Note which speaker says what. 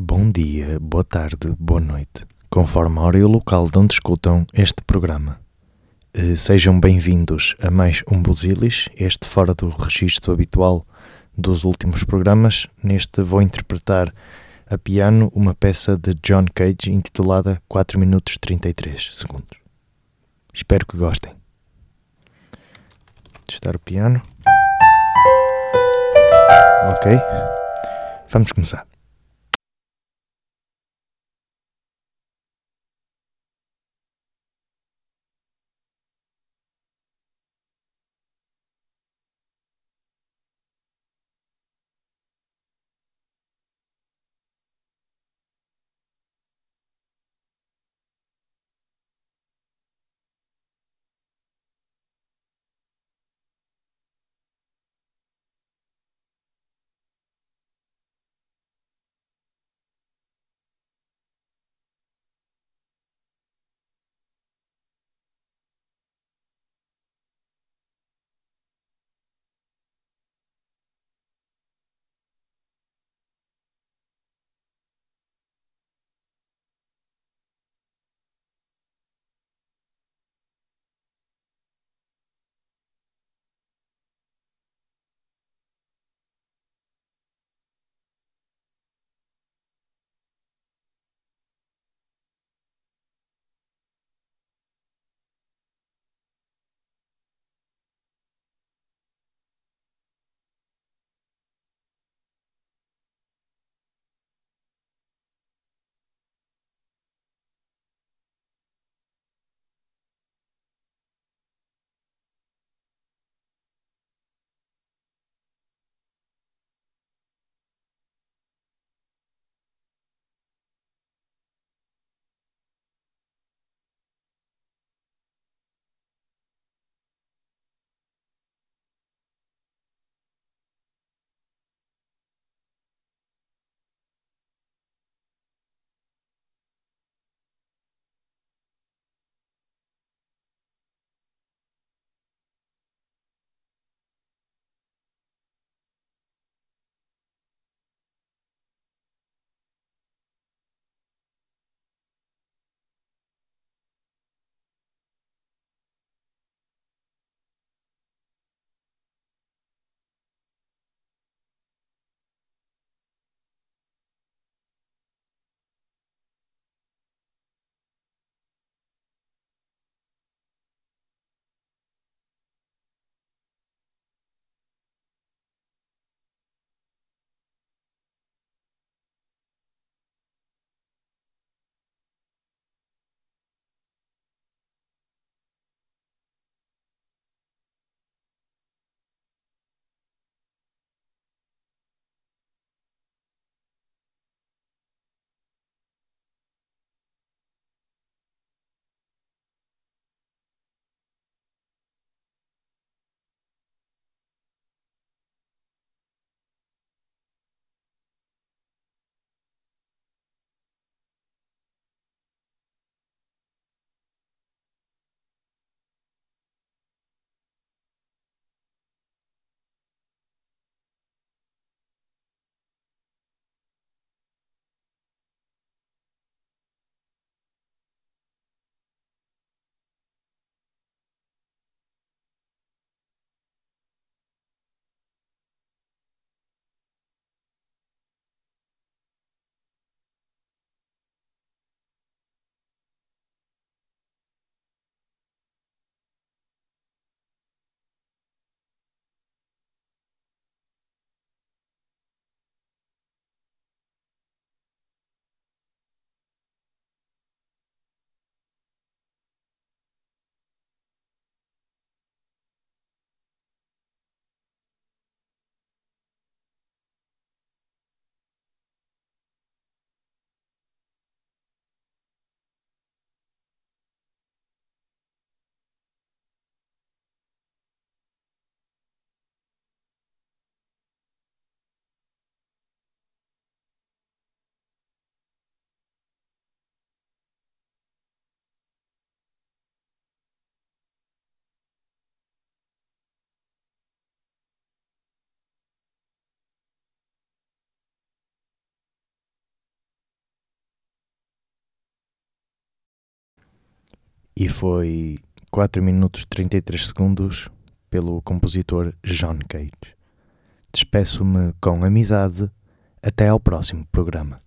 Speaker 1: Bom dia, boa tarde, boa noite, conforme a hora e o local de onde escutam este programa. Eh, Sejam bem-vindos a mais um Busilis, este fora do registro habitual dos últimos programas. Neste vou interpretar a piano uma peça de John Cage intitulada 4 minutos 33 segundos. Espero que gostem. Testar o piano. Ok, vamos começar. E foi 4 minutos 33 segundos pelo compositor John Cage. Despeço-me com amizade. Até ao próximo programa.